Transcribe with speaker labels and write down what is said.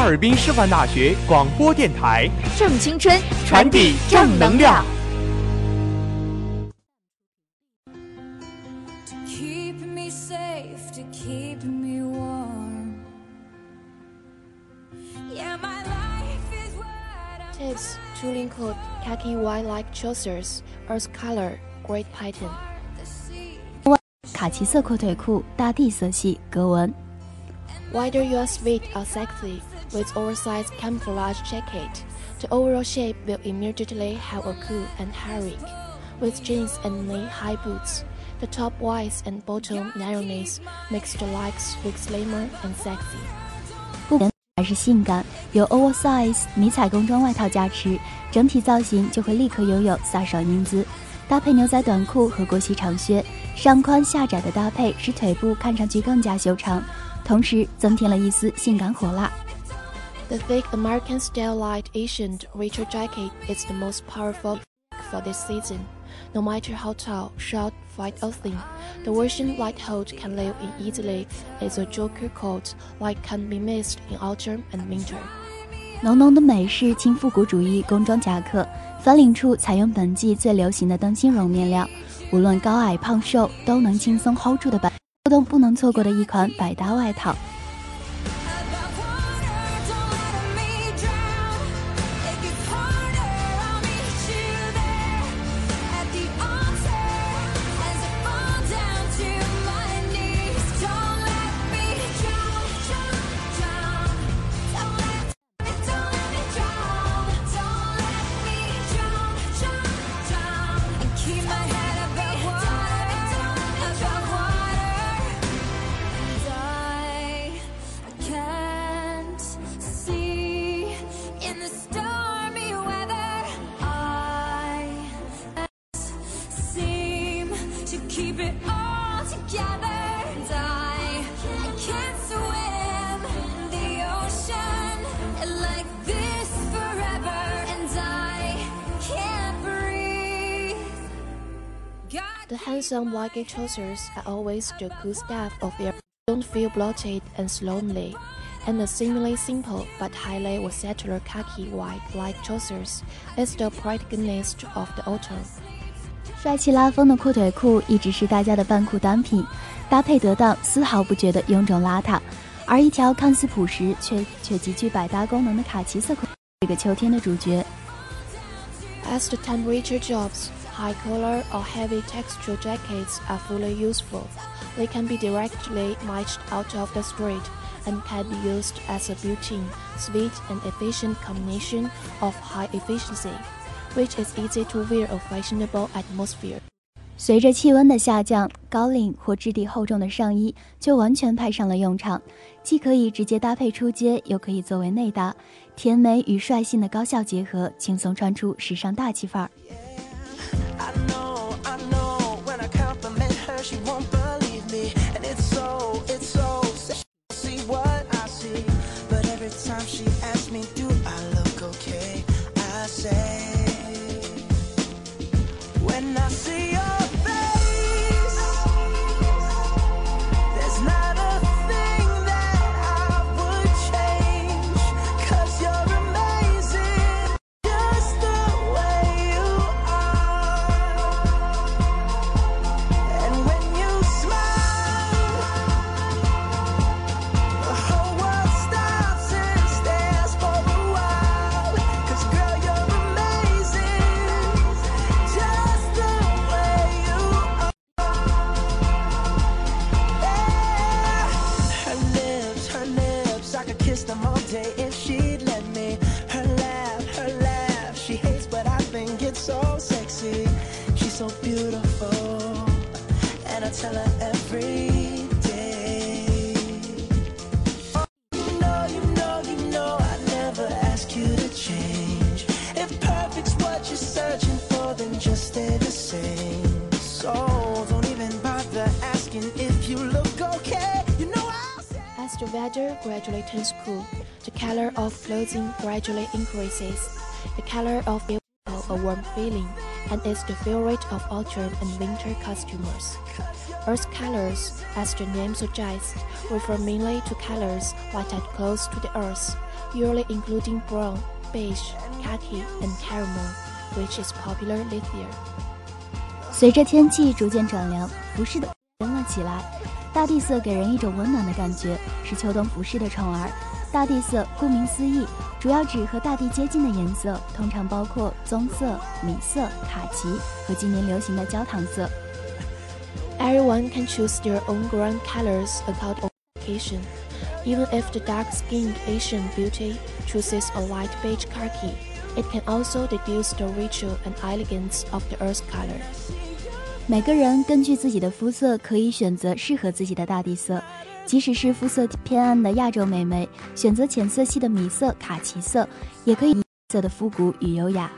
Speaker 1: 哈尔滨师范大学广播电台，
Speaker 2: 正青春，
Speaker 1: 传递正能量。
Speaker 3: To keep me safe, to keep me warm. Yeah, my life is what I'm
Speaker 4: Tips tooling coat khaki white like trousers, earth color, great pattern.
Speaker 5: 卡其色阔腿裤，大地色系格纹。
Speaker 4: Whether you are sweet or sexy, with oversized camouflage jacket, the overall shape will immediately have a cool and hairy. With jeans and knee-high boots, the top wide and bottom narrowness makes the legs look slimmer and sexy.
Speaker 5: 不管还是性感，有 oversize 迷彩工装外套加持，整体造型就会立刻拥有飒爽英姿。搭配牛仔短裤和过膝长靴，上宽下窄的搭配使腿部看上去更加修长， 同时增添了一丝性感火辣。
Speaker 4: The thick American-style light Asian winter jacket is the most powerful for this season. No matter how tall, short, fat or thin, the version light hold can live in easily is a joker coat light can be missed in autumn and winter.
Speaker 5: 浓浓的美式轻复古主义工装夹克，翻领处采用本季最流行的灯芯绒面料，无论高矮胖瘦都能轻松 hold 住的版，不能错过的一款百搭外套。
Speaker 3: Keep it all together. And I, I can't swim in the ocean like this forever. And I can't breathe. God
Speaker 4: The handsome white trousers are always the good stuff of their don't feel bloated and lonely. And the seemingly simple but highly versatile khaki white light trousers is the protagonist of the autumn.
Speaker 5: 帅气拉风的阔腿裤一直是大家的半裤单品，搭配得当，丝毫不觉得臃肿邋遢。而一条看似朴实却却极具百搭功能的卡其色裤，这个秋天的主角。
Speaker 4: As the temperature drops, high collar or heavy texture jackets are fully useful. They can be directly matched out of the street and can be used as a built-in, sweet and efficient combination of high efficiency, Which is easy to wear a fashionable atmosphere.
Speaker 5: 随着气温的下降，高领或质地厚重的上衣就完全派上了用场，既可以直接搭配出街，又可以作为内搭，甜美与率性的高效结合，轻松穿出时尚大气范儿。
Speaker 6: I know, I know. When kiss them all day if she'd let me. Her laugh, her laugh, she hates, but I think it's so sexy. She's so beautiful, and I tell her every
Speaker 4: As the weather gradually turns cool, the color of clothing gradually increases. The color of gives a warm feeling, and is the favorite of autumn and winter costumers. Earth colors, as the name suggests, refer mainly to colors white and close to the earth, usually including brown, beige, khaki, and caramel, which is popular this year.
Speaker 5: 随着天气逐渐转凉，服饰的升了起来。 大地色给人一种温暖的感觉，是秋冬服饰的宠儿。大地色顾名思义，主要指和大地接近的颜色，通常包括棕色、米色、卡其和今年流行的焦糖色。
Speaker 4: Everyone can choose their own ground colors according to occasion. Even if the dark-skinned Asian beauty chooses a light beige khaki, it can also deduce the ritual and elegance of the earth color.
Speaker 5: 每个人根据自己的肤色，可以选择适合自己的大地色。即使是肤色偏暗的亚洲美眉，选择浅色系的米色、卡其色，也可以色的复古与优雅。